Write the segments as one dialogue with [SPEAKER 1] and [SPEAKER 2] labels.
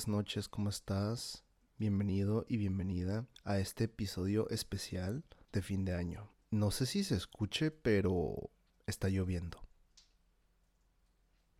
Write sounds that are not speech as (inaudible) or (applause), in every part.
[SPEAKER 1] tardes, noches, ¿cómo estás? Bienvenido y bienvenida a este episodio especial de fin de año. No sé si se escuche, pero está lloviendo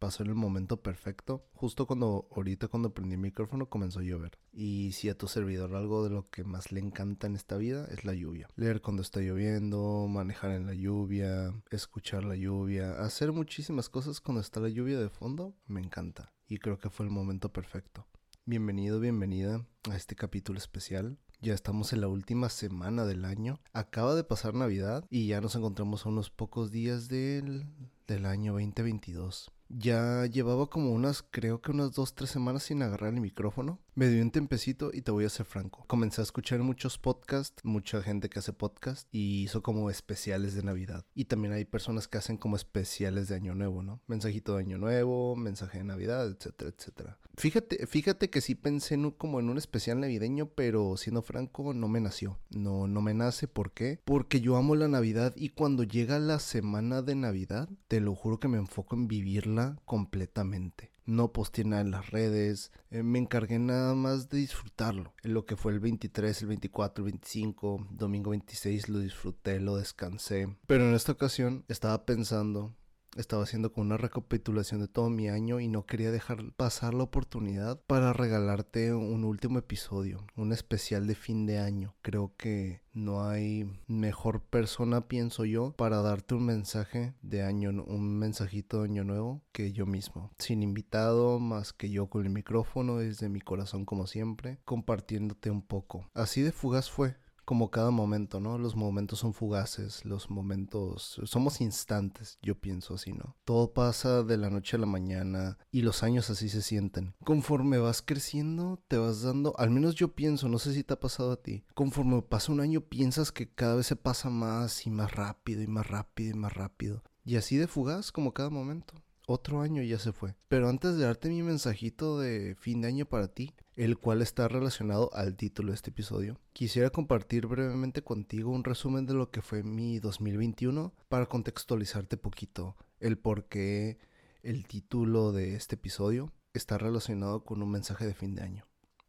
[SPEAKER 1] pasó en el momento perfecto. Justo cuando, ahorita cuando prendí el micrófono comenzó a llover. Y si a tu servidor algo de lo que más le encanta en esta vida es la lluvia. Leer cuando está lloviendo, manejar en la lluvia, escuchar la lluvia, hacer muchísimas cosas cuando está la lluvia de fondo, me encanta. Y creo que fue el momento perfecto. Bienvenido, bienvenida a este capítulo especial. Ya estamos en la última semana del año. Acaba de pasar Navidad y ya nos encontramos a unos pocos días del, del año 2022. Ya llevaba como unas, creo que unas dos, tres semanas sin agarrar el micrófono. Me dio un tempecito y te voy a ser franco. Comencé a escuchar muchos podcasts, mucha gente que hace podcast y hizo como especiales de Navidad. Y también hay personas que hacen como especiales de Año Nuevo, ¿no? Mensajito de Año Nuevo, mensaje de Navidad, etcétera, etcétera. Fíjate, fíjate que sí pensé en, como en un especial navideño, pero siendo franco, no me nació. No, no me nace. ¿Por qué? Porque yo amo la Navidad y cuando llega la semana de Navidad, te lo juro que me enfoco en vivirla completamente. No posteé nada en las redes, eh, me encargué nada más de disfrutarlo. En lo que fue el 23, el 24, el 25, domingo 26 lo disfruté, lo descansé. Pero en esta ocasión estaba pensando estaba haciendo como una recapitulación de todo mi año y no quería dejar pasar la oportunidad para regalarte un último episodio, un especial de fin de año. Creo que no hay mejor persona, pienso yo, para darte un mensaje de año, un mensajito de año nuevo que yo mismo. Sin invitado, más que yo con el micrófono desde mi corazón como siempre, compartiéndote un poco. Así de fugaz fue como cada momento, ¿no? Los momentos son fugaces, los momentos somos instantes, yo pienso así, ¿no? Todo pasa de la noche a la mañana y los años así se sienten. Conforme vas creciendo, te vas dando, al menos yo pienso, no sé si te ha pasado a ti, conforme pasa un año piensas que cada vez se pasa más y más rápido y más rápido y más rápido. Y así de fugaz como cada momento otro año ya se fue. Pero antes de darte mi mensajito de fin de año para ti, el cual está relacionado al título de este episodio, quisiera compartir brevemente contigo un resumen de lo que fue mi 2021 para contextualizarte poquito el por qué el título de este episodio está relacionado con un mensaje de fin de año.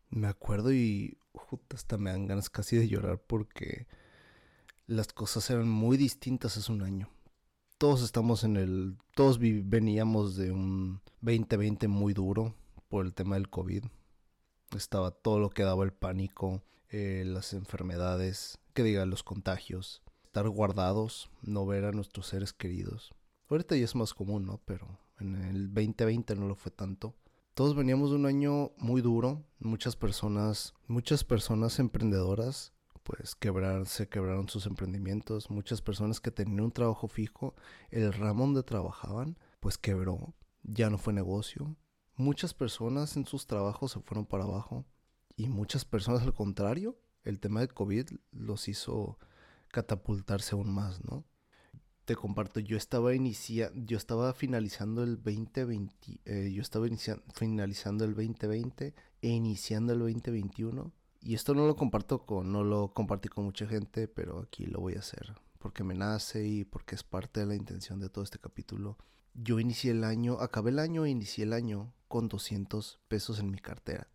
[SPEAKER 1] Me acuerdo y hasta me dan ganas casi de llorar porque las cosas eran muy distintas hace un año todos estamos en el, todos veníamos de un 2020 muy duro por el tema del COVID. Estaba todo lo que daba el pánico, eh, las enfermedades, que diga los contagios, estar guardados, no ver a nuestros seres queridos. Ahorita ya es más común, ¿no? Pero en el 2020 no lo fue tanto. Todos veníamos de un año muy duro, muchas personas, muchas personas emprendedoras pues quebrar, se quebraron sus emprendimientos. Muchas personas que tenían un trabajo fijo, el ramo donde trabajaban, pues quebró, ya no fue negocio. Muchas personas en sus trabajos se fueron para abajo y muchas personas (laughs) al contrario, el tema del COVID los hizo catapultarse aún más, ¿no? Te comparto, yo estaba inicia yo estaba finalizando el 2020, eh, yo estaba finalizando el 2020 e iniciando el 2021 y esto no lo comparto con, no lo compartí con mucha gente, pero aquí lo voy a hacer. Porque me nace y porque es parte de la intención de todo este capítulo. Yo inicié el año, acabé el año e inicié el año con 200 pesos en mi cartera.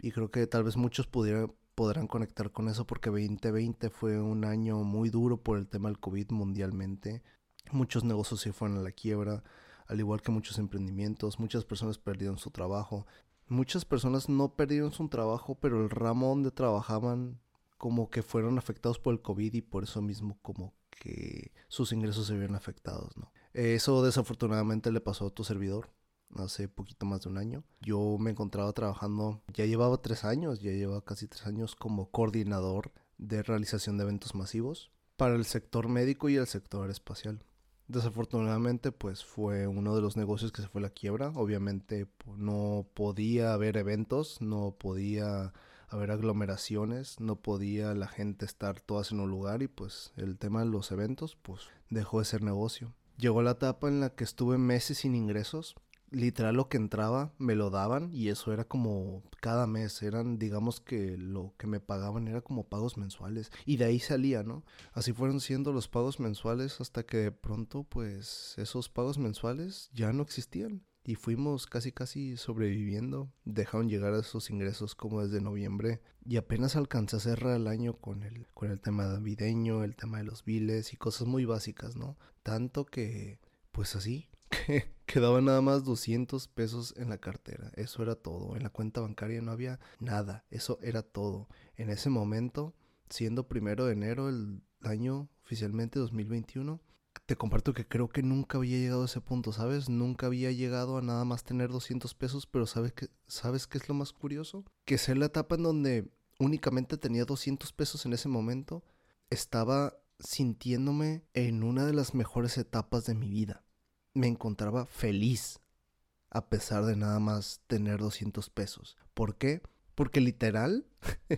[SPEAKER 1] Y creo que tal vez muchos pudieran, podrán conectar con eso porque 2020 fue un año muy duro por el tema del COVID mundialmente. Muchos negocios se fueron a la quiebra, al igual que muchos emprendimientos. Muchas personas perdieron su trabajo. Muchas personas no perdieron su trabajo, pero el ramo donde trabajaban como que fueron afectados por el COVID y por eso mismo como que sus ingresos se vieron afectados, ¿no? Eso desafortunadamente le pasó a tu servidor hace poquito más de un año. Yo me encontraba trabajando, ya llevaba tres años, ya llevaba casi tres años como coordinador de realización de eventos masivos para el sector médico y el sector espacial. Desafortunadamente, pues fue uno de los negocios que se fue a la quiebra. Obviamente no podía haber eventos, no podía haber aglomeraciones, no podía la gente estar todas en un lugar y pues el tema de los eventos pues dejó de ser negocio. Llegó la etapa en la que estuve meses sin ingresos, literal lo que entraba me lo daban y eso era como cada mes, eran digamos que lo que me pagaban era como pagos mensuales y de ahí salía, ¿no? Así fueron siendo los pagos mensuales hasta que de pronto pues esos pagos mensuales ya no existían y fuimos casi casi sobreviviendo. Dejaron llegar a esos ingresos como desde noviembre y apenas alcancé a cerrar el año con el, con el tema navideño, el tema de los biles y cosas muy básicas, ¿no? Tanto que, pues así, que (laughs) quedaba nada más 200 pesos en la cartera. Eso era todo. En la cuenta bancaria no había nada. Eso era todo. En ese momento, siendo primero de enero el año oficialmente 2021, te comparto que creo que nunca había llegado a ese punto, ¿sabes? Nunca había llegado a nada más tener 200 pesos, pero ¿sabes qué, ¿sabes qué es lo más curioso? Que ser la etapa en donde únicamente tenía 200 pesos en ese momento, estaba sintiéndome en una de las mejores etapas de mi vida. Me encontraba feliz, a pesar de nada más tener 200 pesos. ¿Por qué? Porque literal, (laughs)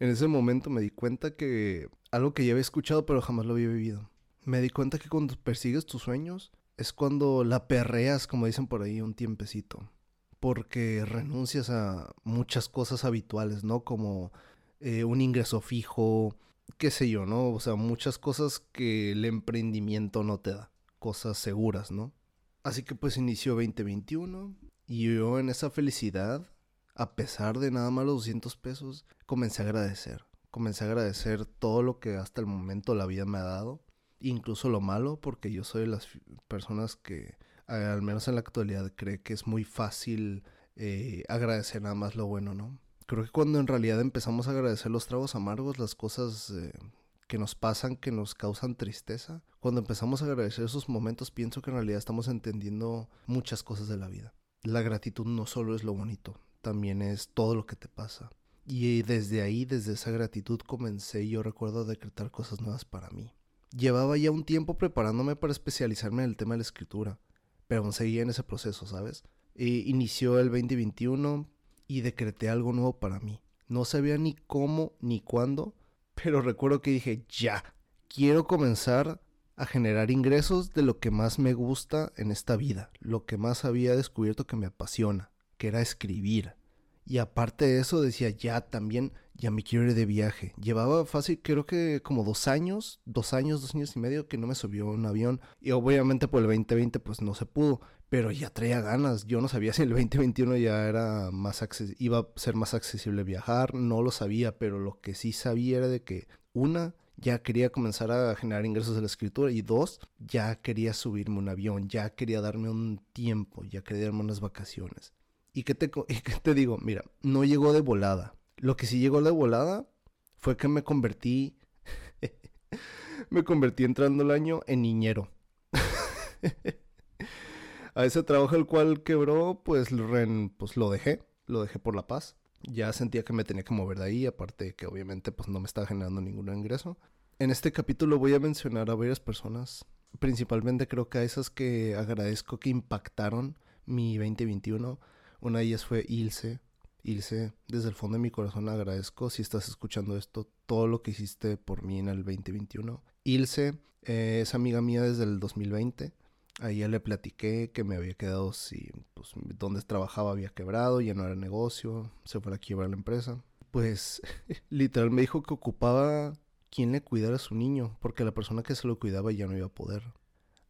[SPEAKER 1] en ese momento me di cuenta que algo que ya había escuchado pero jamás lo había vivido me di cuenta que cuando persigues tus sueños es cuando la perreas, como dicen por ahí, un tiempecito. Porque renuncias a muchas cosas habituales, ¿no? Como eh, un ingreso fijo, qué sé yo, ¿no? O sea, muchas cosas que el emprendimiento no te da. Cosas seguras, ¿no? Así que pues inició 2021 y yo en esa felicidad, a pesar de nada más los 200 pesos, comencé a agradecer. Comencé a agradecer todo lo que hasta el momento la vida me ha dado incluso lo malo, porque yo soy de las personas que, al menos en la actualidad, cree que es muy fácil eh, agradecer nada más lo bueno, ¿no? Creo que cuando en realidad empezamos a agradecer los tragos amargos, las cosas eh, que nos pasan, que nos causan tristeza, cuando empezamos a agradecer esos momentos, pienso que en realidad estamos entendiendo muchas cosas de la vida. La gratitud no solo es lo bonito, también es todo lo que te pasa. Y desde ahí, desde esa gratitud, comencé, yo recuerdo, a decretar cosas nuevas para mí. Llevaba ya un tiempo preparándome para especializarme en el tema de la escritura, pero aún seguía en ese proceso, ¿sabes? inició el 2021 y decreté algo nuevo para mí. No sabía ni cómo ni cuándo, pero recuerdo que dije, ya, quiero comenzar a generar ingresos de lo que más me gusta en esta vida, lo que más había descubierto que me apasiona, que era escribir. Y aparte de eso decía, ya también, ya me quiero ir de viaje. Llevaba fácil, creo que como dos años, dos años, dos años y medio que no me subió un avión. Y obviamente por el 2020 pues no se pudo. Pero ya traía ganas. Yo no sabía si el 2021 ya era más iba a ser más accesible viajar. No lo sabía, pero lo que sí sabía era de que una, ya quería comenzar a generar ingresos de la escritura y dos, ya quería subirme un avión, ya quería darme un tiempo, ya quería darme unas vacaciones. ¿Y qué, te, (laughs) te digo? Mira, no llegó de volada. Lo que sí llegó de volada fue que me convertí, (laughs) me convertí entrando el año en niñero. (laughs) a ese trabajo el cual quebró, pues, pues lo dejé, lo dejé por la paz. Ya sentía que me tenía que mover de ahí, aparte que obviamente pues no me estaba generando ningún ingreso. En este capítulo voy a mencionar a varias personas, principalmente creo que a esas que agradezco que impactaron mi 2021 una de ellas fue Ilse. Ilse, desde el fondo de mi corazón agradezco si estás escuchando esto, todo lo que hiciste por mí en el 2021. Ilse eh, es amiga mía desde el 2020. A ella le platiqué que me había quedado si pues, donde trabajaba había quebrado, ya no era negocio, se fue a quiebrar la empresa. Pues (laughs) literal me dijo que ocupaba quien le cuidara a su niño, porque la persona que se lo cuidaba ya no iba a poder.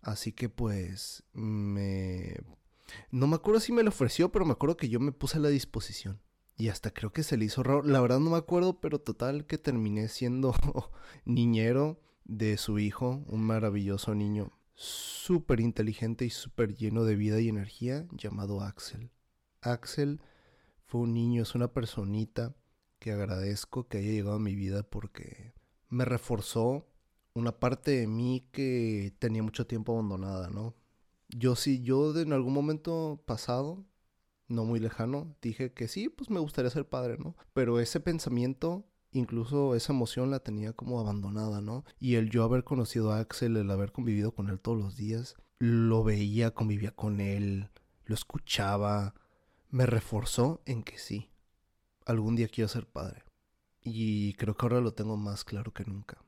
[SPEAKER 1] Así que pues me no me acuerdo si me lo ofreció, pero me acuerdo que yo me puse a la disposición. Y hasta creo que se le hizo raro. La verdad no me acuerdo, pero total que terminé siendo (laughs) niñero de su hijo, un maravilloso niño súper inteligente y súper lleno de vida y energía llamado Axel. Axel fue un niño, es una personita que agradezco que haya llegado a mi vida porque me reforzó una parte de mí que tenía mucho tiempo abandonada, ¿no? yo sí, yo en algún momento pasado, no muy lejano, dije que sí, pues me gustaría ser padre, ¿no? Pero ese pensamiento, incluso esa emoción la tenía como abandonada, ¿no? Y el yo haber conocido a Axel, el haber convivido con él todos los días, lo veía, convivía con él, lo escuchaba, me reforzó en que sí, algún día quiero ser padre. Y creo que ahora lo tengo más claro que nunca.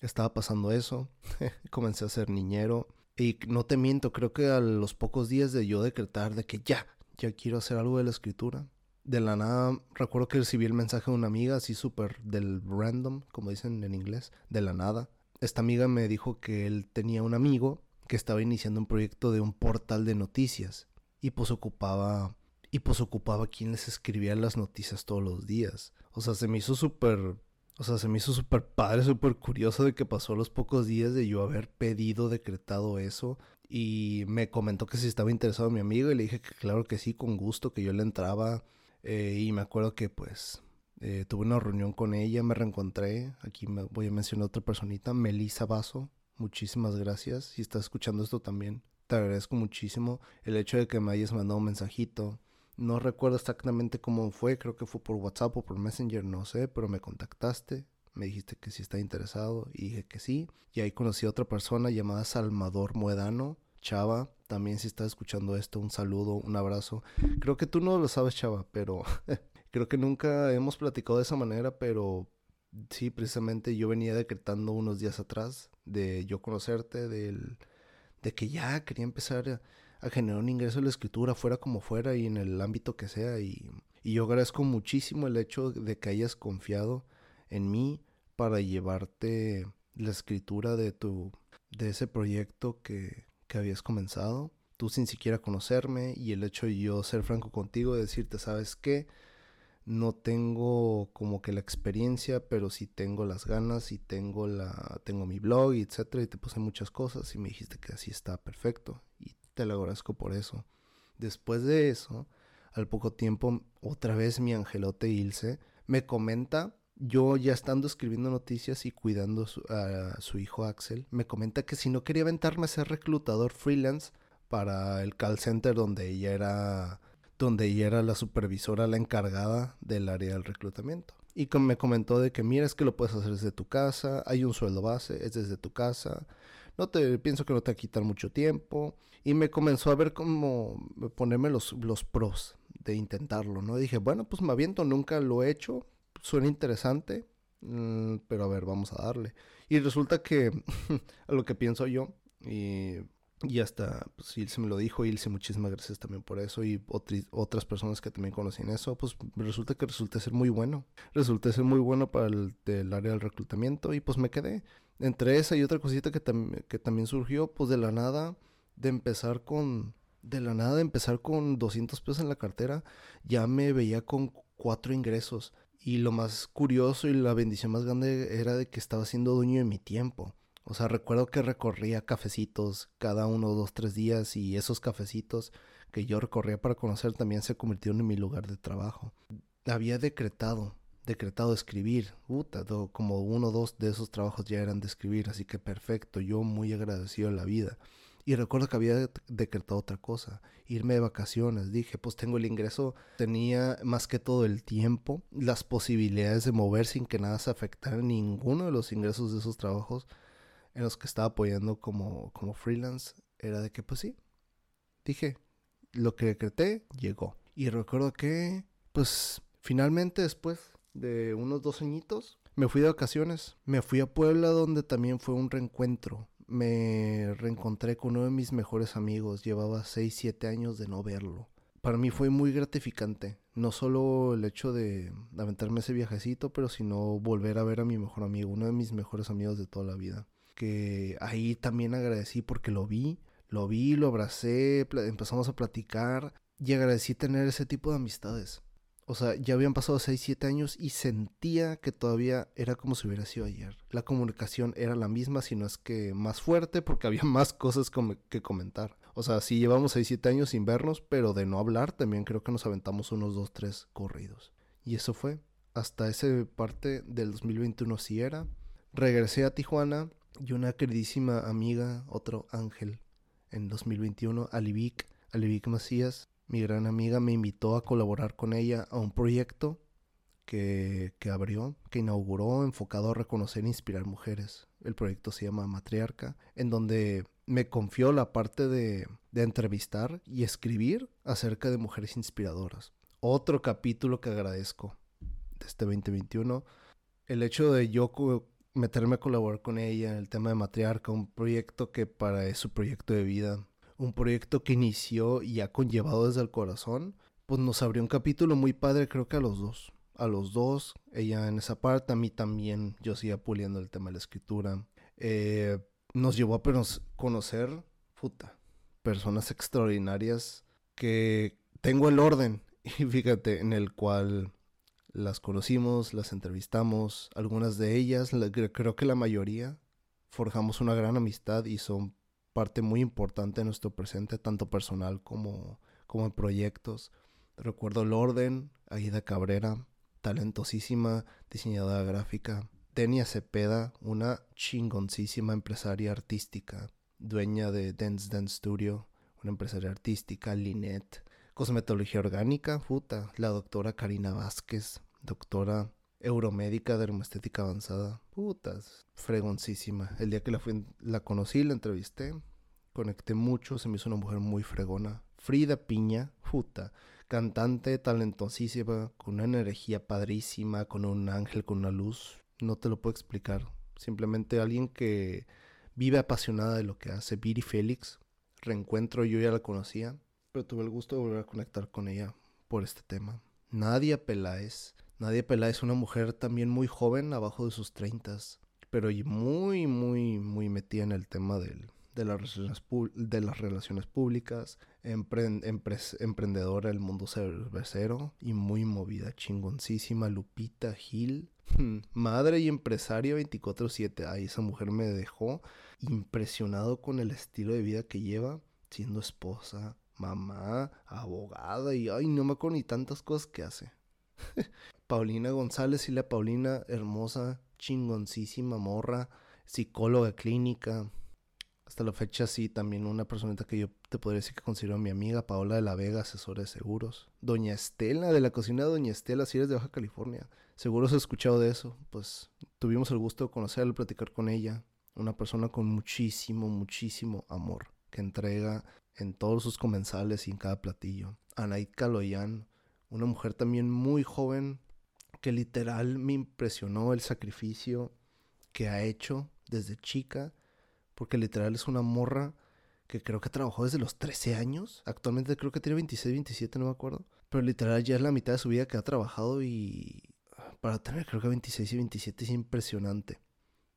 [SPEAKER 1] Estaba pasando eso, (laughs) comencé a ser niñero, y no te miento, creo que a los pocos días de yo decretar de que ya, ya quiero hacer algo de la escritura, de la nada, recuerdo que recibí el mensaje de una amiga, así súper del random, como dicen en inglés, de la nada. Esta amiga me dijo que él tenía un amigo que estaba iniciando un proyecto de un portal de noticias y pues ocupaba y pues ocupaba quien les escribía las noticias todos los días. O sea, se me hizo súper o sea, se me hizo súper padre, súper curioso de que pasó los pocos días de yo haber pedido, decretado eso. Y me comentó que si estaba interesado mi amigo y le dije que claro que sí, con gusto, que yo le entraba. Eh, y me acuerdo que pues eh, tuve una reunión con ella, me reencontré. Aquí me voy a mencionar otra personita, Melissa Vaso. Muchísimas gracias. Si estás escuchando esto también, te agradezco muchísimo el hecho de que me hayas mandado un mensajito, no recuerdo exactamente cómo fue, creo que fue por WhatsApp o por Messenger, no sé, pero me contactaste, me dijiste que si está interesado y dije que sí. Y ahí conocí a otra persona llamada Salvador Muedano, Chava. También si estás escuchando esto, un saludo, un abrazo. Creo que tú no lo sabes, Chava, pero (laughs) creo que nunca hemos platicado de esa manera, pero sí, precisamente yo venía decretando unos días atrás de yo conocerte, del, de que ya quería empezar a generar un ingreso de la escritura, fuera como fuera y en el ámbito que sea. Y, yo agradezco muchísimo el hecho de que hayas confiado en mí para llevarte la escritura de tu de ese proyecto que, que habías comenzado, tú sin siquiera conocerme y el hecho de yo ser franco contigo, decirte, ¿sabes qué? No tengo como que la experiencia, pero sí tengo las ganas y tengo la tengo mi blog, y etcétera, y te puse muchas cosas y me dijiste que así está perfecto y te lo agradezco por eso. Después de eso, al poco tiempo, otra vez mi angelote Ilse me comenta, yo ya estando escribiendo noticias y cuidando a su hijo Axel, me comenta que si no quería aventarme a ser reclutador freelance para el call center donde ella era donde ella era la supervisora, la encargada del área del reclutamiento. Y me comentó de que mira, es que lo puedes hacer desde tu casa, hay un sueldo base, es desde tu casa, no te pienso que no te va a quitar mucho tiempo. Y me comenzó a ver como ponerme los, los pros de intentarlo, ¿no? dije, bueno, pues me aviento, nunca lo he hecho, suena interesante, mm, pero a ver, vamos a darle. Y resulta que (laughs) a lo que pienso yo, y, y hasta pues, Ilse me lo dijo, Ilse, muchísimas gracias también por eso, y otras personas que también conocen eso, pues resulta que resulté ser muy bueno. Resulté ser muy bueno para el, el área del reclutamiento y pues me quedé entre esa y otra cosita que, que también surgió, pues de la nada, de empezar con, de la nada de empezar con 200 pesos en la cartera, ya me veía con cuatro ingresos. Y lo más curioso y la bendición más grande era de que estaba siendo dueño de mi tiempo. O sea, recuerdo que recorría cafecitos cada uno, dos, tres días y esos cafecitos que yo recorría para conocer también se convirtieron en mi lugar de trabajo. Había decretado decretado escribir. Puta, como uno o dos de esos trabajos ya eran de escribir, así que perfecto, yo muy agradecido a la vida. Y recuerdo que había decretado otra cosa, irme de vacaciones. Dije, pues tengo el ingreso, tenía más que todo el tiempo, las posibilidades de mover sin que nada se afectara ninguno de los ingresos de esos trabajos en los que estaba apoyando como, como freelance. Era de que, pues sí, dije, lo que decreté llegó. Y recuerdo que, pues finalmente después de unos dos añitos, me fui de vacaciones. Me fui a Puebla donde también fue un reencuentro. Me reencontré con uno de mis mejores amigos. Llevaba 6, 7 años de no verlo. Para mí fue muy gratificante. No solo el hecho de aventarme ese viajecito, pero sino volver a ver a mi mejor amigo, uno de mis mejores amigos de toda la vida. Que ahí también agradecí porque lo vi, lo vi, lo abracé, empezamos a platicar y agradecí tener ese tipo de amistades. O sea, ya habían pasado 6, 7 años y sentía que todavía era como si hubiera sido ayer. La comunicación era la misma, si no es que más fuerte, porque había (laughs) más cosas que comentar. O sea, sí llevamos 6, 7 años sin vernos, pero de no hablar también creo que nos aventamos unos 2, 3 corridos. Y eso fue. Hasta esa parte del 2021 sí era. Regresé a Tijuana y una queridísima amiga, otro ángel, en 2021, Alivic, Alivic Macías, mi gran amiga me invitó a colaborar con ella a un proyecto que, abrió, que inauguró enfocado a reconocer e inspirar mujeres. El proyecto se llama Matriarca, en donde me confió la parte de, de entrevistar y escribir acerca de mujeres inspiradoras. Otro capítulo que agradezco de este 2021. El hecho de yo meterme a colaborar con ella en el tema de Matriarca, un proyecto que para su proyecto de vida un proyecto que inició y ha conllevado desde el corazón, pues nos abrió un capítulo muy padre, creo que a los dos. A los dos, ella en esa parte, a mí también, yo seguía puliendo el tema de la escritura. Eh, nos llevó a conocer, puta, personas extraordinarias que tengo el orden, (laughs) y fíjate, en el cual las conocimos, las entrevistamos, algunas de ellas, creo que la mayoría, forjamos una gran amistad y son parte muy importante de nuestro presente, tanto personal como, como en proyectos. Recuerdo el orden, Aida Cabrera, talentosísima diseñadora gráfica. Tenia Cepeda, una chingoncísima empresaria artística, dueña de Dance Dance Studio, una empresaria artística, Linet, cosmetología orgánica, puta, la doctora Karina Vázquez, doctora euromédica de dermoestética avanzada, putas, fregoncísima. El día que la, fui, la conocí, la entrevisté, conecté mucho, se me hizo una mujer muy fregona. Frida Piña, puta, cantante talentosísima, con una energía padrísima, con un ángel, con una luz. No te lo puedo explicar. Simplemente alguien que vive apasionada de lo que hace. Viri Félix, reencuentro, yo ya la conocía, pero tuve el gusto de volver a conectar con ella por este tema. Nadia Peláez. Nadia Peláez, una mujer también muy joven, abajo de sus treintas, pero muy, muy, muy metida en el tema del, de, las relaciones, públicas, emprendedora del mundo cervecero y muy movida, chingoncísima, Lupita Gil, (laughs) madre y empresaria 24/7. Ay, esa mujer me dejó impresionado con el estilo de vida que lleva, siendo esposa, mamá, abogada y ay, no me acuerdo ni tantas cosas que hace. (laughs) Paulina González y la Paulina, hermosa, chingoncísima morra, psicóloga clínica, hasta la fecha sí, también una personita que yo te podría decir que considero mi amiga, Paola de la Vega, asesora de seguros. Doña Estela, de la cocina de Doña Estela, si eres de Baja California. Seguro has escuchado de eso. Pues tuvimos el gusto de conocerla, platicar con ella. Una persona con muchísimo, muchísimo amor, que entrega en todos sus comensales y en cada platillo. Anaid Caloyan, una mujer también muy joven, que literal me impresionó el sacrificio que ha hecho desde chica porque literal es una morra que creo que trabajó desde los 13 años. Actualmente creo que tiene 26, 27, no me acuerdo. Pero literal ya es la mitad de su vida que ha trabajado y para tener creo que 26 y 27 es impresionante.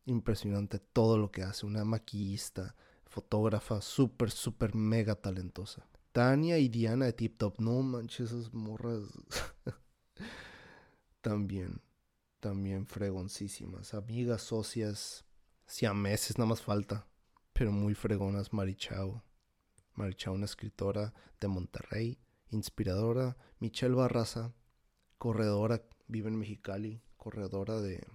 [SPEAKER 1] Impresionante todo lo que hace. Una maquillista, fotógrafa, súper, súper mega talentosa. Tania y Diana de Tip Top. No manches, esas morras. (laughs) también, también fregoncísimas. Amigas, socias, si a meses nada más falta. Pero muy fregonas Marichao. Marichao, una escritora de Monterrey, inspiradora. Michelle Barraza, corredora, vive en Mexicali, corredora de,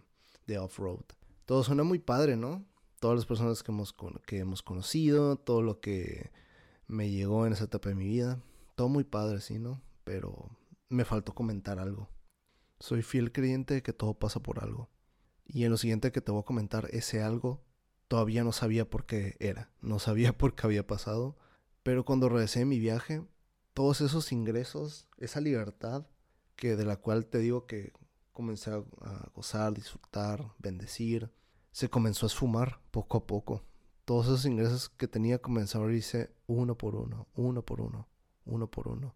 [SPEAKER 1] de off-road. Todo suena muy padre, ¿no? Todas las personas que hemos, que hemos conocido, todo lo que me llegó en esa etapa de mi vida. Todo muy padre, sí, ¿no? Pero me faltó comentar algo. Soy fiel creyente de que todo pasa por algo. Y en lo siguiente que te voy a comentar, ese algo todavía no sabía por qué era, no sabía (laughs) por qué había pasado, pero cuando regresé de mi viaje, todos esos ingresos, esa libertad que de la cual te digo que comencé a, gozar, disfrutar, bendecir, se comenzó a esfumar poco a poco. Todos esos ingresos que tenía comenzaron a irse uno por uno, uno por uno, uno por uno.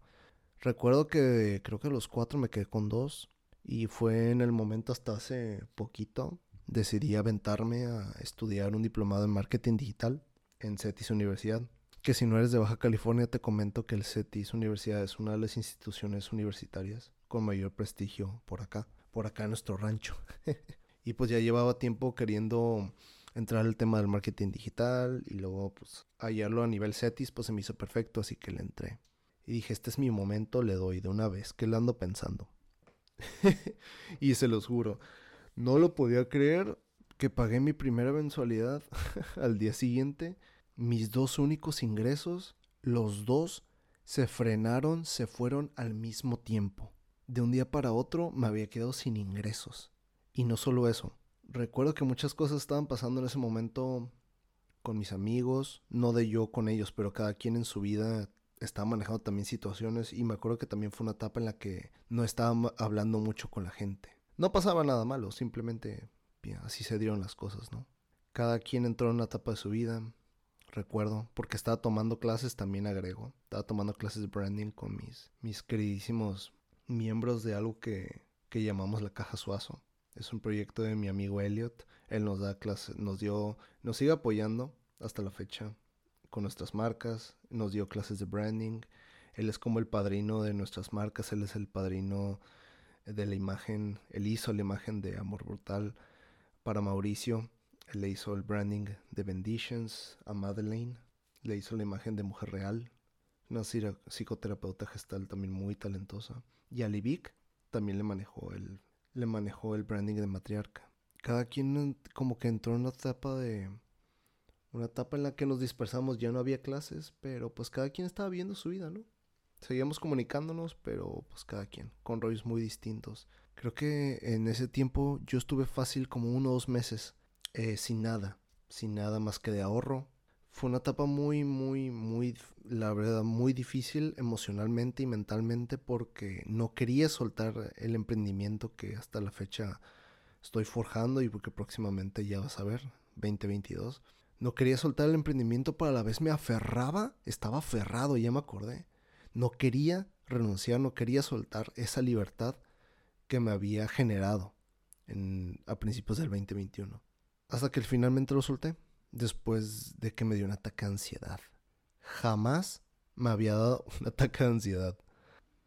[SPEAKER 1] Recuerdo que creo que los cuatro me quedé con dos y fue en el momento hasta hace poquito, decidí aventarme a estudiar un diplomado en marketing digital en CETIS Universidad. Que si no eres de Baja California, te comento que el CETIS Universidad es una de las instituciones universitarias con mayor prestigio por acá, por acá en nuestro rancho. (laughs) y pues ya llevaba tiempo queriendo entrar al tema del marketing digital y luego pues hallarlo a nivel CETIS pues se me hizo perfecto, así que le entré. Y dije, este es mi momento, le doy de una vez, que le ando pensando. (laughs) y se los juro, no lo podía creer que pagué mi primera mensualidad (laughs) al día siguiente. Mis dos únicos ingresos, los dos se frenaron, se fueron al mismo tiempo. De un día para otro me había quedado sin ingresos. Y no solo eso, recuerdo que muchas cosas estaban pasando en ese momento con mis amigos, no de yo con ellos, pero cada quien en su vida estaba manejando también situaciones y me acuerdo que también fue una etapa en la que no estaba hablando mucho con la gente. No pasaba nada malo, simplemente así se dieron las cosas, ¿no? Cada quien entró en una etapa de su vida, recuerdo, porque estaba tomando clases, también agrego, estaba tomando clases de branding con mis, mis queridísimos miembros de algo que, que llamamos la Caja Suazo. Es un proyecto de mi amigo Elliot. Él nos da clases, nos dio, nos sigue apoyando hasta la fecha nuestras marcas, nos dio clases de branding. Él es como el padrino de nuestras marcas, él es el padrino de la imagen, él hizo la imagen de Amor Brutal para Mauricio, él le hizo el branding de Benditions a Madeleine, le hizo la imagen de Mujer Real, una psicoterapeuta gestal también muy talentosa, y a Livic también le manejó el, le manejó el branding de Matriarca. Cada quien como que entró en una etapa de... Una etapa en la que nos dispersamos, ya no había clases, pero pues cada quien estaba viendo su vida, ¿no? Seguíamos comunicándonos, pero pues cada quien, con rollos muy distintos. Creo que en ese tiempo yo estuve fácil como uno o dos meses eh, sin nada, sin nada más que de ahorro. Fue una etapa muy, muy, muy, la verdad, muy difícil emocionalmente y mentalmente porque no quería soltar el emprendimiento que hasta la fecha estoy forjando y porque próximamente ya vas a ver, 2022. No quería soltar el emprendimiento, pero a la vez me aferraba, estaba aferrado, ya me acordé no quería renunciar, no quería soltar esa libertad que me había generado en, a principios del 2021. Hasta que finalmente lo solté, después de que me dio un ataque de ansiedad. Jamás me había dado un ataque de ansiedad.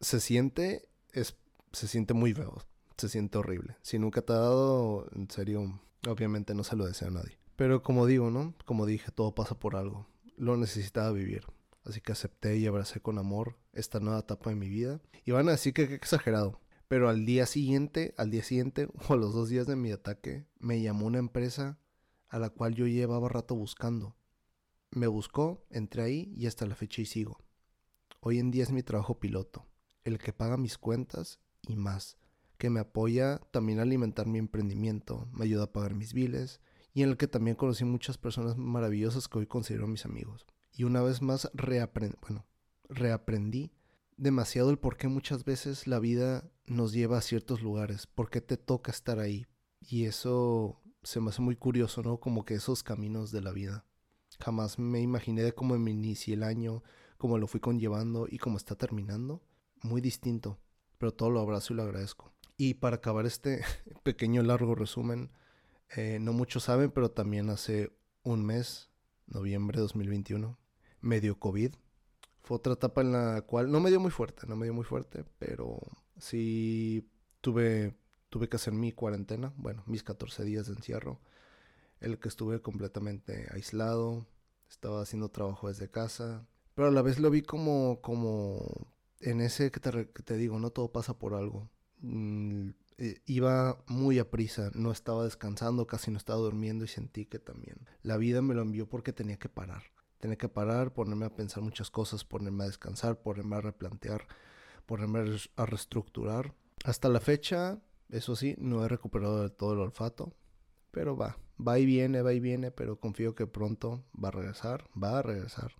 [SPEAKER 1] Se siente, es, se siente muy feo, se siente horrible. Si nunca te ha dado, en serio, obviamente no se lo deseo a nadie. Pero como digo, ¿no? Como dije, todo pasa por algo. Lo necesitaba vivir. Así que acepté y abracé con amor esta nueva etapa de mi vida. Y van a decir que, he exagerado. Pero al día siguiente, al día siguiente (laughs) o a los dos días de mi ataque, me llamó una empresa a la cual yo llevaba rato buscando. Me buscó, entré ahí y hasta la fecha y sigo. Hoy en día es mi trabajo piloto, el que paga mis cuentas y más, que me apoya también a alimentar mi emprendimiento, me ayuda a pagar mis biles y en el que también conocí muchas personas maravillosas que hoy considero mis amigos y una vez más reaprendí, bueno, reaprendí demasiado el por qué muchas veces la vida nos lleva a ciertos lugares, por qué te toca estar ahí. Y eso se me hace muy curioso, ¿no? Como que esos caminos de la vida. Jamás me imaginé de cómo me inicié el año, cómo lo fui conllevando y cómo está terminando. Muy distinto, pero todo lo abrazo y lo agradezco. Y para acabar este (laughs) pequeño largo resumen, eh, no muchos saben, pero también hace un mes, noviembre de 2021, medio COVID. Fue otra etapa en la cual no me dio muy fuerte, no me dio muy fuerte, pero sí tuve, tuve que hacer mi cuarentena, bueno, mis 14 días de encierro, el que estuve completamente aislado, estaba haciendo trabajo desde casa, pero a la vez lo vi como, como en ese que te, que te digo, no todo pasa por algo. Eh, iba muy a prisa, no estaba descansando, casi no estaba durmiendo y sentí que también la vida me lo envió porque tenía que parar. Tenía que parar, ponerme a pensar muchas cosas, ponerme a descansar, ponerme a replantear, ponerme a reestructurar. Hasta la fecha, eso sí, no he recuperado todo el olfato, pero va, va y viene, va y viene, pero confío que pronto va a regresar, va a regresar.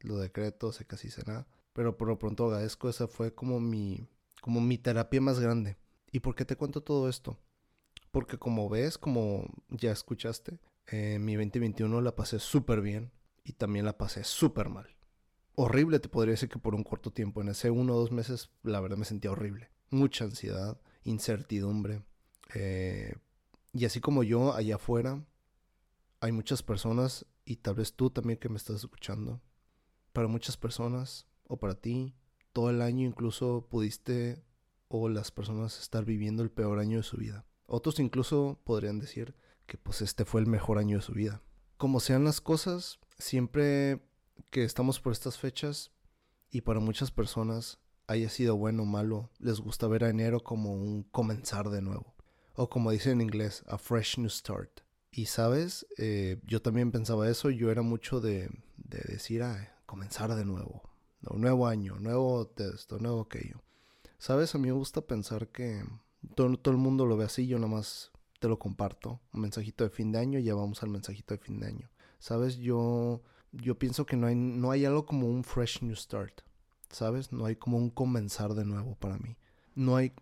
[SPEAKER 1] Lo decreto, sé que así será, pero por lo pronto agradezco, esa fue como mi, como mi terapia más grande. ¿Y por qué te cuento todo esto? Porque como ves, como ya escuchaste, en mi 2021 la pasé súper bien y también la pasé súper mal. Horrible, te podría decir que por un corto tiempo, en ese uno o dos meses, la verdad me sentía horrible. Mucha ansiedad, incertidumbre. Eh, y así como yo, allá afuera, hay muchas personas, y tal vez tú también que me estás escuchando, para muchas personas, o para ti, todo el año incluso pudiste, o las personas, estar viviendo el peor año de su vida. Otros incluso podrían decir que pues este fue el mejor año de su vida. Como sean las cosas, siempre que estamos por estas fechas y para muchas personas, haya sido bueno o malo, les gusta ver a enero como un comenzar de nuevo. O como dice en inglés, a fresh new start. Y sabes, eh, yo también pensaba eso, yo era mucho de, de decir, ah, comenzar de nuevo. Nuevo año, nuevo esto, nuevo aquello. Sabes, a mí me gusta pensar que todo, el mundo lo ve así, yo nada más te lo comparto. Un mensajito de fin de año, ya vamos al mensajito de fin de año. ¿Sabes? Yo, yo pienso que no hay, no hay algo como un fresh new start. ¿Sabes? No hay como un comenzar de nuevo para mí. No hay,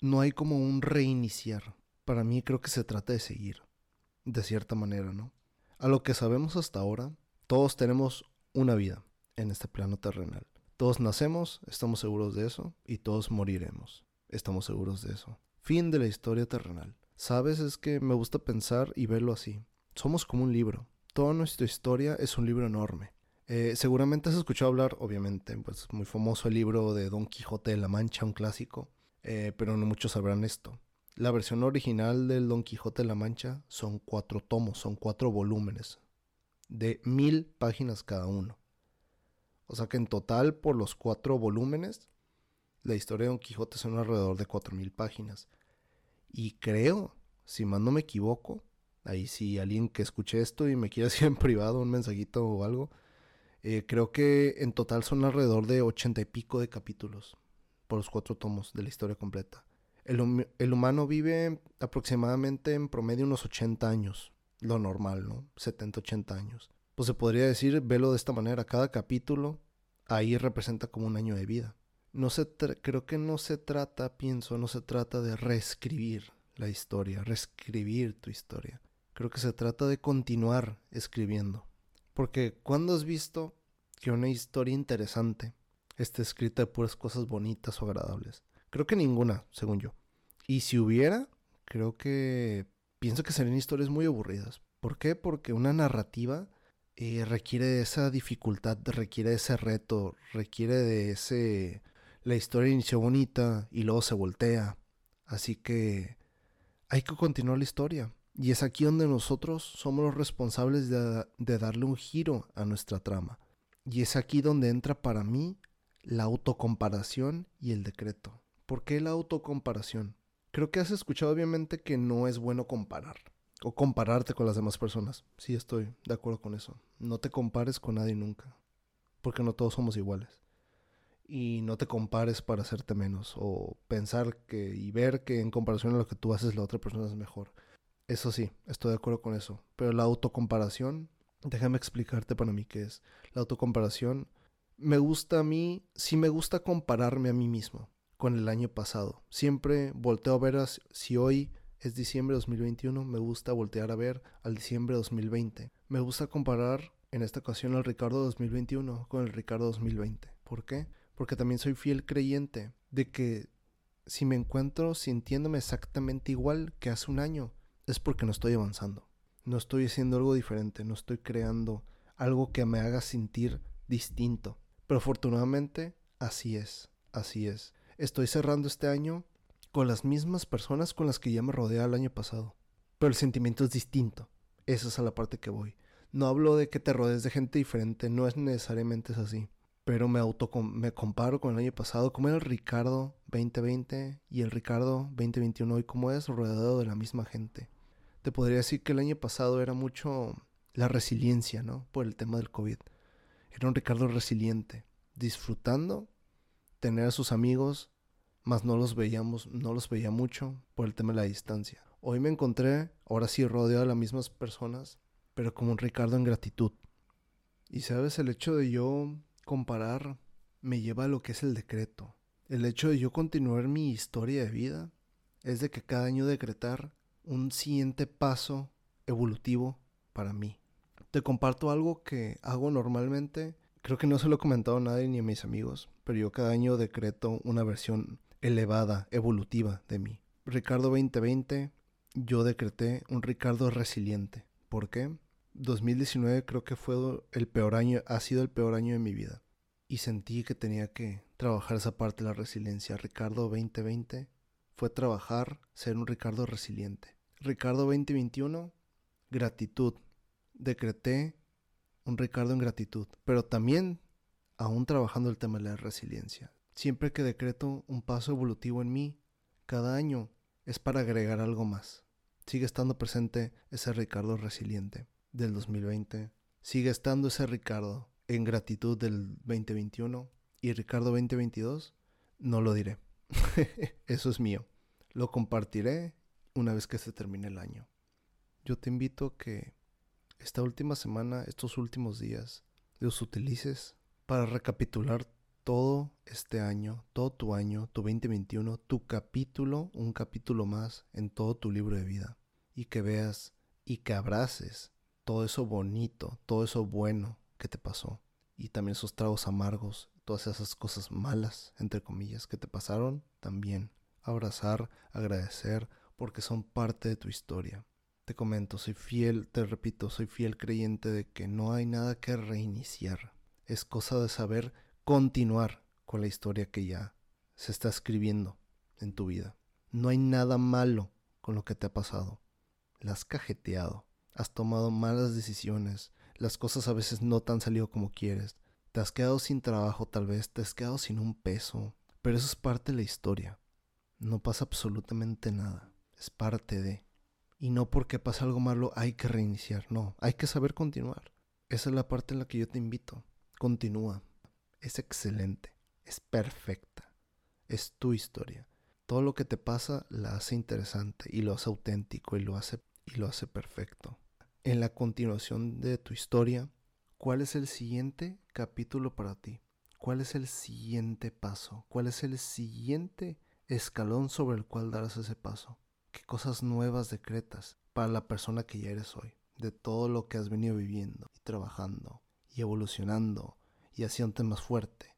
[SPEAKER 1] no hay como un reiniciar. Para mí creo que se trata de seguir. De cierta manera, ¿no? A lo que sabemos hasta ahora, todos tenemos una vida en este plano terrenal. Todos nacemos, estamos seguros de eso, y todos moriremos. Estamos seguros de eso. Fin de la historia terrenal. Sabes, es que me gusta pensar y verlo así. Somos como un libro. Toda nuestra historia es un libro enorme. Eh, seguramente has escuchado hablar, obviamente, pues muy famoso el libro de Don Quijote de la Mancha, un clásico, eh, pero no muchos sabrán esto. La versión original del Don Quijote de la Mancha son cuatro tomos, son cuatro volúmenes, de mil páginas cada uno. O sea que en total, por los cuatro volúmenes, la historia de Don Quijote son alrededor de cuatro mil páginas. Y creo, si más no me equivoco, ahí si alguien que escuche esto y me quiera (laughs) decir en privado un mensajito o algo, eh, creo que en total son alrededor de ochenta y pico de capítulos por los cuatro tomos de la historia completa. El, el, humano vive aproximadamente en promedio unos 80 años, lo normal, ¿no? 70, 80 años. Pues se podría decir, velo de esta manera, cada capítulo ahí representa como un año de vida. No se creo que no se trata, pienso, no se trata de reescribir la historia, reescribir tu historia. Creo que se trata de continuar escribiendo. Porque cuando has visto que una historia interesante esté escrita de puras cosas bonitas o agradables? Creo que ninguna, según yo. Y si hubiera, creo que pienso que serían historias muy aburridas. ¿Por qué? Porque una narrativa eh, requiere de esa dificultad, requiere de ese reto, requiere de ese la historia inició bonita y luego se voltea. Así que hay que continuar la historia. Y es aquí donde nosotros somos los responsables de, darle un giro a nuestra trama. Y es aquí donde entra para mí la autocomparación y el decreto. ¿Por qué la autocomparación? Creo que has escuchado obviamente que no es bueno comparar o compararte con las demás personas. Sí, estoy de acuerdo con eso. No te compares con nadie nunca, porque no todos somos iguales y no te compares para hacerte menos o pensar que y ver que en comparación a lo que tú haces la otra persona es mejor. Eso sí, estoy de acuerdo con eso, pero la autocomparación, déjame explicarte para mí qué es. La autocomparación me gusta a mí, sí me gusta compararme a mí mismo con el año pasado. Siempre volteo a ver si hoy es diciembre de 2021, me gusta voltear a ver al diciembre de 2020. Me gusta comparar en esta ocasión al Ricardo 2021 con el Ricardo 2020. ¿Por qué? porque también soy fiel creyente de que si me encuentro sintiéndome exactamente igual que hace un año, es porque no estoy avanzando. No estoy haciendo algo diferente, no estoy creando algo que me haga sentir distinto. Pero afortunadamente, así es, así es. Estoy cerrando este año con las mismas personas con las que ya me rodeé el año pasado. Pero el sentimiento es distinto. Esa es a la parte que voy. No hablo de que te rodees de gente diferente, no es necesariamente así pero me auto me comparo con el año pasado, como era el Ricardo 2020 y el Ricardo 2021 hoy, como es rodeado de la misma gente. Te podría decir que el año pasado era mucho la resiliencia, ¿no? Por el tema del COVID. Era un Ricardo resiliente, disfrutando tener a sus amigos, mas no los veíamos, no los veía mucho por el tema de la distancia. Hoy me encontré, ahora sí rodeado de las mismas personas, pero como un Ricardo en gratitud. Y sabes, el hecho de yo comparar me lleva a lo que es el decreto. El hecho de yo continuar mi historia de vida es de que cada año decretar un siguiente paso evolutivo para mí. Te comparto algo que hago normalmente. Creo que no se lo he comentado a nadie ni a mis amigos, pero yo cada año decreto una versión elevada, evolutiva de mí. Ricardo 2020, yo decreté un Ricardo resiliente. ¿Por qué? 2019 creo que fue el peor año, ha sido el peor año de mi vida. Y sentí que tenía que trabajar esa parte de la resiliencia. Ricardo 2020 fue trabajar, ser un Ricardo resiliente. Ricardo 2021, gratitud. Decreté un Ricardo en gratitud, pero también aún trabajando el tema de la resiliencia. Siempre que decreto un paso evolutivo en mí, cada año es para agregar algo más. Sigue estando presente ese Ricardo resiliente del 2020. Sigue estando ese Ricardo en gratitud del 2021 y Ricardo 2022 no lo diré. (laughs) Eso es mío. Lo compartiré una vez que se termine el año. Yo te invito a que esta última semana, estos últimos días, los utilices para recapitular todo este año, todo tu año, tu 2021, tu capítulo, un capítulo más en todo tu libro de vida. Y que veas y que abraces todo eso bonito, todo eso bueno que te pasó. Y también esos tragos amargos, todas esas cosas malas, entre comillas, que te pasaron, también. Abrazar, agradecer, porque son parte de tu historia. Te comento, soy fiel, te repito, soy fiel creyente de que no hay nada que reiniciar. Es cosa de saber continuar con la historia que ya se está escribiendo en tu vida. No hay nada malo con lo que te ha pasado. La has cajeteado, has tomado malas decisiones, las cosas a veces no te han salido como quieres, te has quedado sin trabajo tal vez, te has quedado sin un peso, pero eso es parte de la historia. No pasa absolutamente nada, es parte de. Y no porque pasa algo malo hay que reiniciar, no, hay que saber continuar. Esa es la parte en la que yo te invito. Continúa. Es excelente, es perfecta, es tu historia. Todo lo que te pasa la hace interesante y lo hace auténtico y lo hace, y lo hace perfecto en la continuación de tu historia, ¿cuál es el siguiente capítulo para ti? ¿Cuál es el siguiente paso? ¿Cuál es el siguiente escalón sobre el cual darás ese paso? ¿Qué cosas nuevas decretas para la persona que ya eres hoy? De todo lo que has venido viviendo y trabajando y evolucionando y haciéndote más fuerte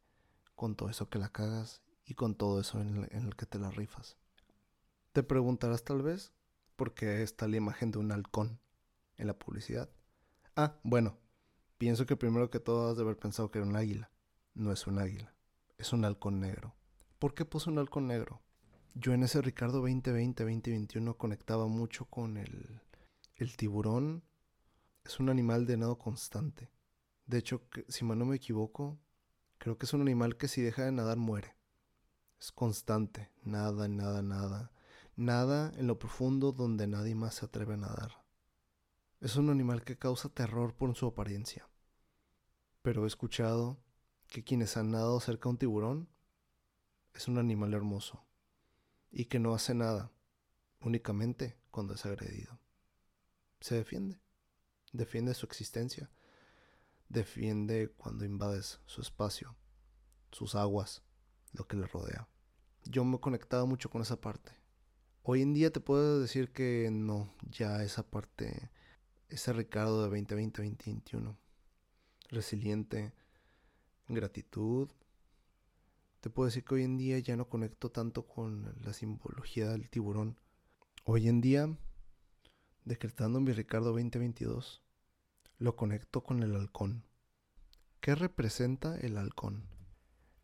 [SPEAKER 1] con todo eso que la cagas y con todo eso en el, que te la rifas. Te preguntarás tal vez por qué está la imagen de un halcón en la publicidad. Ah, bueno, pienso que primero que todo has de haber pensado que era un águila. No es un águila, es un halcón negro. ¿Por qué puse un halcón negro? Yo en ese Ricardo 2020-2021 conectaba mucho con el, el tiburón. Es un animal de nado constante. De hecho, si no me equivoco, creo que es un animal que si deja de nadar muere. Es constante, nada, nada, nada. Nada en lo profundo donde nadie más se atreve a nadar. Es un animal que causa terror por su apariencia. Pero he escuchado que quienes han nadado cerca de un tiburón es un animal hermoso y que no hace nada, únicamente cuando es agredido. Se defiende, defiende su existencia, defiende cuando invades su espacio, sus aguas, lo que le rodea. Yo me he conectado mucho con esa parte. Hoy en día te puedo decir que no, ya esa parte ese Ricardo de 2020-2021. Resiliente, gratitud. Te puedo decir que hoy en día ya no conecto tanto con la simbología del tiburón. Hoy en día, decretando mi Ricardo 2022, lo conecto con el halcón. ¿Qué representa el halcón?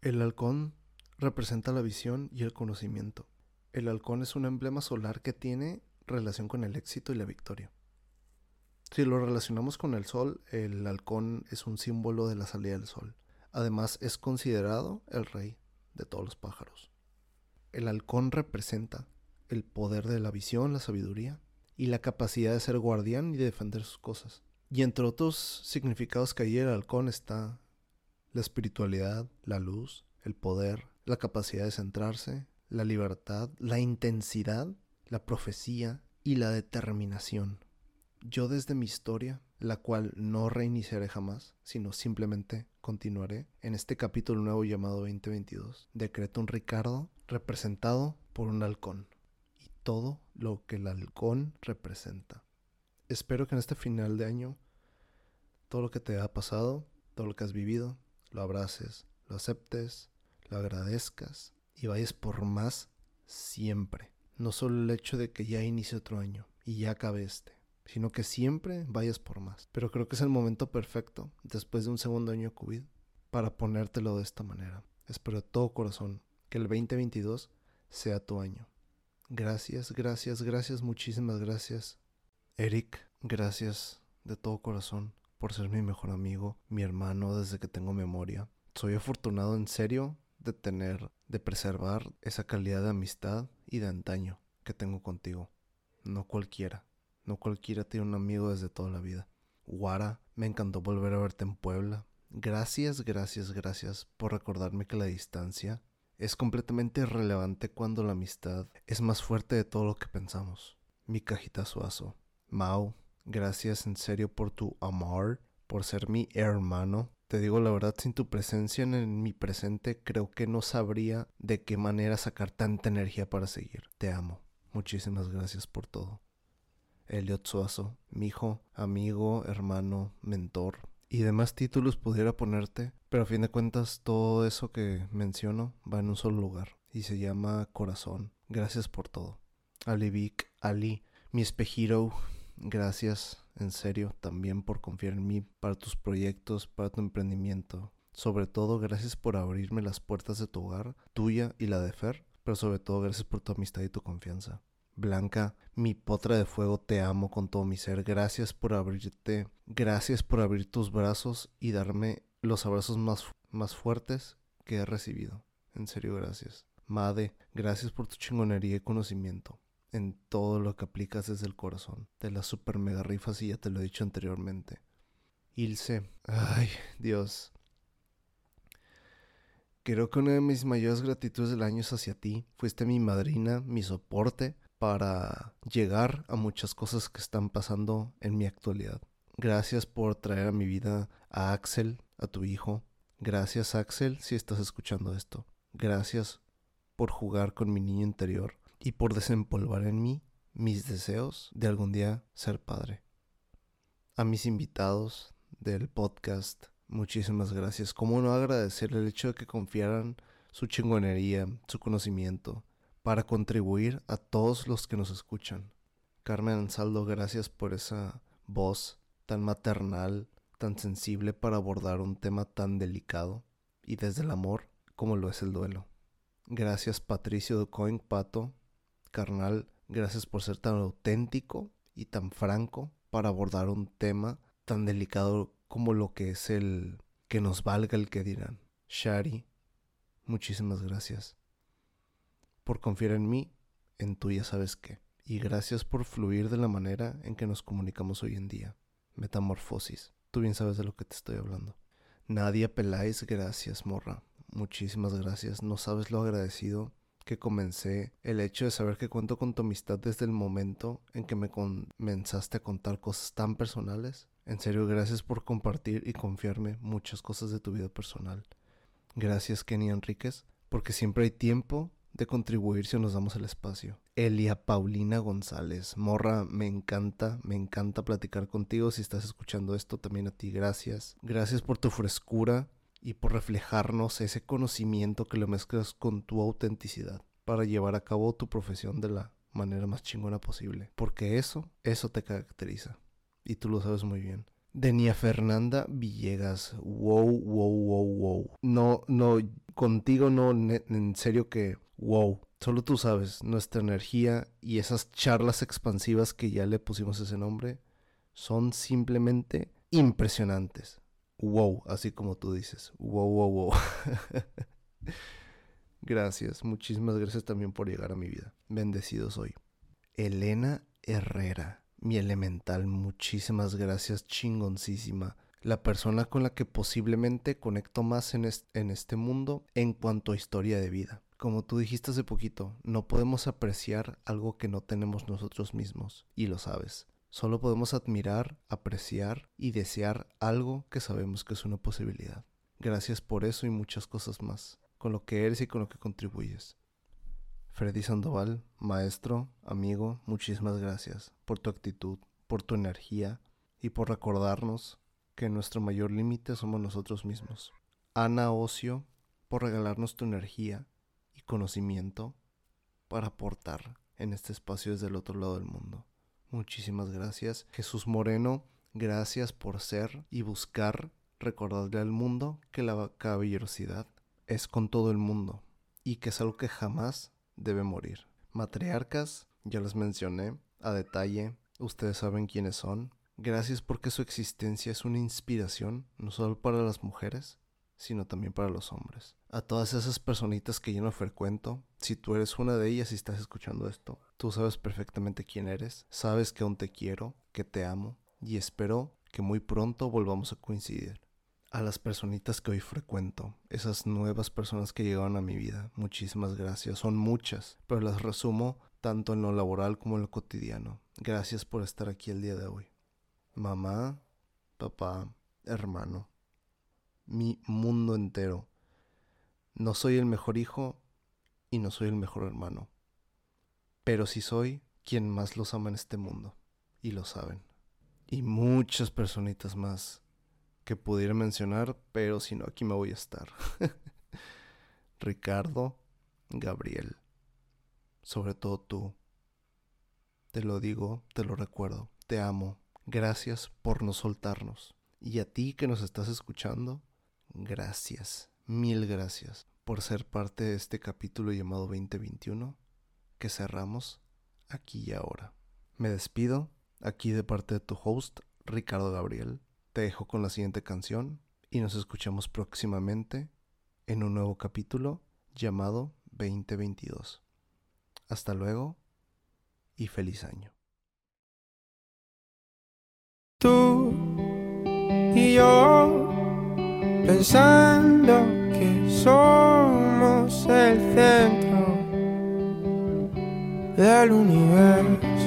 [SPEAKER 1] El halcón representa la visión y el conocimiento. El halcón es un emblema solar que tiene relación con el éxito y la victoria. Si lo relacionamos con el sol, el halcón es un símbolo de la salida del sol. Además, es considerado el rey de todos los pájaros. El halcón representa el poder de la visión, la sabiduría y la capacidad de ser guardián y de defender sus cosas. Y entre otros significados que hay el halcón está la espiritualidad, la luz, el poder, la capacidad de centrarse, la libertad, la intensidad, la profecía y la determinación. Yo desde mi historia, la cual no reiniciaré jamás, sino simplemente continuaré, en este capítulo nuevo llamado 2022, decreto un Ricardo representado por un halcón y todo lo que el halcón representa. Espero que en este final de año todo lo que te ha pasado, todo lo que has vivido, lo abraces, lo aceptes, lo agradezcas y vayas por más siempre. No solo el hecho de que ya inicie otro año y ya acabe este sino que siempre vayas por más. Pero creo que es el momento perfecto, después de un segundo año COVID, para ponértelo de esta manera. Espero de todo corazón que el 2022 sea tu año. Gracias, gracias, gracias, muchísimas gracias. Eric, gracias de todo corazón por ser mi mejor amigo, mi hermano desde que tengo memoria. Soy afortunado en serio de tener, de preservar esa calidad de amistad y de antaño que tengo contigo. No cualquiera. No cualquiera tiene un amigo desde toda la vida. Guara, me encantó volver a verte en Puebla. Gracias, gracias, gracias por recordarme que la distancia es completamente irrelevante cuando la amistad es más fuerte de todo lo que pensamos. Mi cajita suazo. Mau, gracias en serio por tu amor, por ser mi hermano. Te digo la verdad, sin tu presencia en mi presente creo que no sabría de qué manera sacar tanta energía para seguir. Te amo. Muchísimas gracias por todo. Elliot Suazo, mi hijo, amigo, hermano, mentor y demás títulos pudiera ponerte, pero a fin de cuentas todo eso que menciono va en un solo lugar y se llama corazón. Gracias por todo. Ali Ali, mi espejiro, Gracias, en serio, también por confiar en mí, para tus proyectos, para tu emprendimiento. Sobre todo, gracias por abrirme las puertas de tu hogar, tuya y la de Fer, pero sobre todo gracias por tu amistad y tu confianza. Blanca, mi potra de fuego, te amo con todo mi ser. Gracias por abrirte, gracias por abrir tus brazos y darme los abrazos más, más fuertes que he recibido. En serio, gracias. Made, gracias por tu chingonería y conocimiento en todo lo que aplicas desde el corazón. Te las super mega rifas y ya te lo he dicho anteriormente. Ilse, ay, Dios. Creo que una de mis mayores gratitudes del año es hacia ti. Fuiste mi madrina, mi soporte para llegar a muchas cosas que están pasando en mi actualidad. Gracias por traer a mi vida a Axel, a tu hijo. Gracias Axel si estás escuchando esto. Gracias por jugar con mi niño interior y por desempolvar en mí mis deseos de algún día ser padre. A mis invitados del podcast, muchísimas gracias. ¿Cómo no agradecer el hecho de que confiaran su chingonería, su conocimiento, para contribuir a todos los que nos escuchan? Carmen Ansaldo, gracias por esa voz tan maternal, tan sensible para abordar un tema tan delicado y desde el amor como lo es el duelo. Gracias Patricio Ducoin Pato, carnal, gracias por ser tan auténtico y tan franco para abordar un tema tan delicado como lo que es el que nos valga el que dirán. Shari, muchísimas gracias por confiar en mí, en tú ya sabes qué. Y gracias por fluir de la manera en que nos comunicamos hoy en día. Metamorfosis. Tú bien sabes de lo que te estoy hablando. Nadia Peláez, gracias, morra. Muchísimas gracias. No sabes lo agradecido que comencé el hecho de saber que cuento con tu amistad desde el momento en que me comenzaste a contar cosas tan personales. En serio, gracias por compartir y confiarme muchas cosas de tu vida personal. Gracias, Kenny Enríquez, porque siempre hay tiempo de contribuir si nos damos el espacio. Elia Paulina González, morra, me encanta, me encanta platicar contigo. Si estás escuchando esto, también a ti, gracias. Gracias por tu frescura y por reflejarnos ese conocimiento que lo mezclas con tu autenticidad para llevar a cabo tu profesión de la manera más chingona posible. Porque eso, eso te caracteriza. Y tú lo sabes muy bien. Denia Fernanda Villegas. Wow, wow, wow, wow. No, no, contigo no, en serio que wow. Solo tú sabes, nuestra energía y esas charlas expansivas que ya le pusimos ese nombre son simplemente impresionantes wow, así como tú dices. Wow, wow, wow. (laughs) gracias, muchísimas gracias también por llegar a mi vida. Bendecido soy. Elena Herrera, mi elemental, muchísimas gracias, chingoncísima. La persona con la que posiblemente conecto más en, en este mundo en cuanto a historia de vida. Como tú dijiste hace poquito, no podemos apreciar algo que no tenemos nosotros mismos, y lo sabes. Solo podemos admirar, apreciar y desear algo que sabemos que es una posibilidad. Gracias por eso y muchas cosas más, con lo que eres y con lo que contribuyes. Freddy Sandoval, maestro, amigo, muchísimas gracias por tu actitud, por tu energía y por recordarnos que nuestro mayor límite somos nosotros mismos. Ana Ocio, por regalarnos tu energía y conocimiento para aportar en este espacio desde el otro lado del mundo. Muchísimas gracias. Jesús Moreno, gracias por ser y buscar recordarle al mundo que la caballerosidad es con todo el mundo y que es algo que jamás debe morir. Matriarcas, ya les mencioné a detalle, ustedes saben quiénes son. Gracias porque su existencia es una inspiración, no solo para las mujeres, sino también para los hombres. A todas esas personitas que yo no frecuento, si tú eres una de ellas y estás escuchando esto, tú sabes perfectamente quién eres, sabes que aún te quiero, que te amo y espero que muy pronto volvamos a coincidir. A las personitas que hoy frecuento, esas nuevas personas que llegaron a mi vida, muchísimas gracias, son muchas, pero las resumo tanto en lo laboral como en lo cotidiano. Gracias por estar aquí el día de hoy. Mamá, papá, hermano, mi mundo entero. No soy el mejor hijo y no soy el mejor hermano, pero sí soy quien más los ama en este mundo, y lo saben. Y muchas personitas más que pudiera mencionar, pero si no, aquí me voy a estar. (laughs) Ricardo, Gabriel, sobre todo tú. Te lo digo, te lo recuerdo, te amo. Gracias por no soltarnos. Y a ti que nos estás escuchando, gracias, mil gracias por ser parte de este capítulo llamado 2021 que cerramos aquí y ahora. Me despido aquí de parte de tu host, Ricardo Gabriel. Te dejo con la siguiente canción y nos escuchamos próximamente en un nuevo capítulo llamado 2022. Hasta luego y feliz año.
[SPEAKER 2] Tú y yo pensando que somos el centro del universo.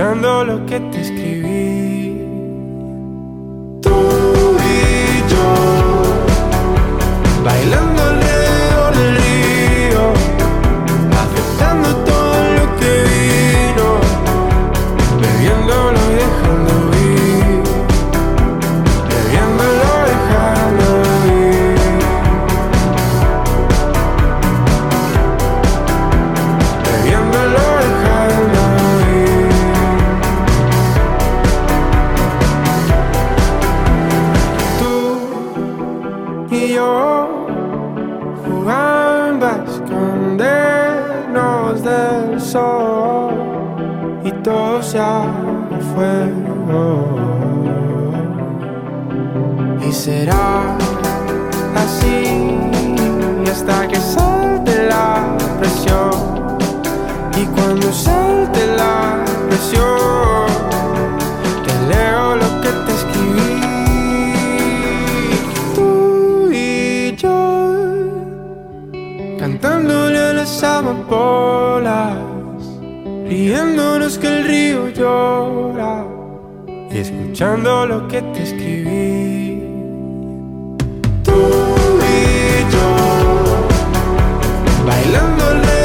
[SPEAKER 2] Escuchando lo que así hasta que salte la presión. Y cuando salte la presión, te leo lo que te escribí. Tú y yo, cantándole a las amapolas, riéndonos que el río llora y escuchando lo que te escribí. Bailando alrededor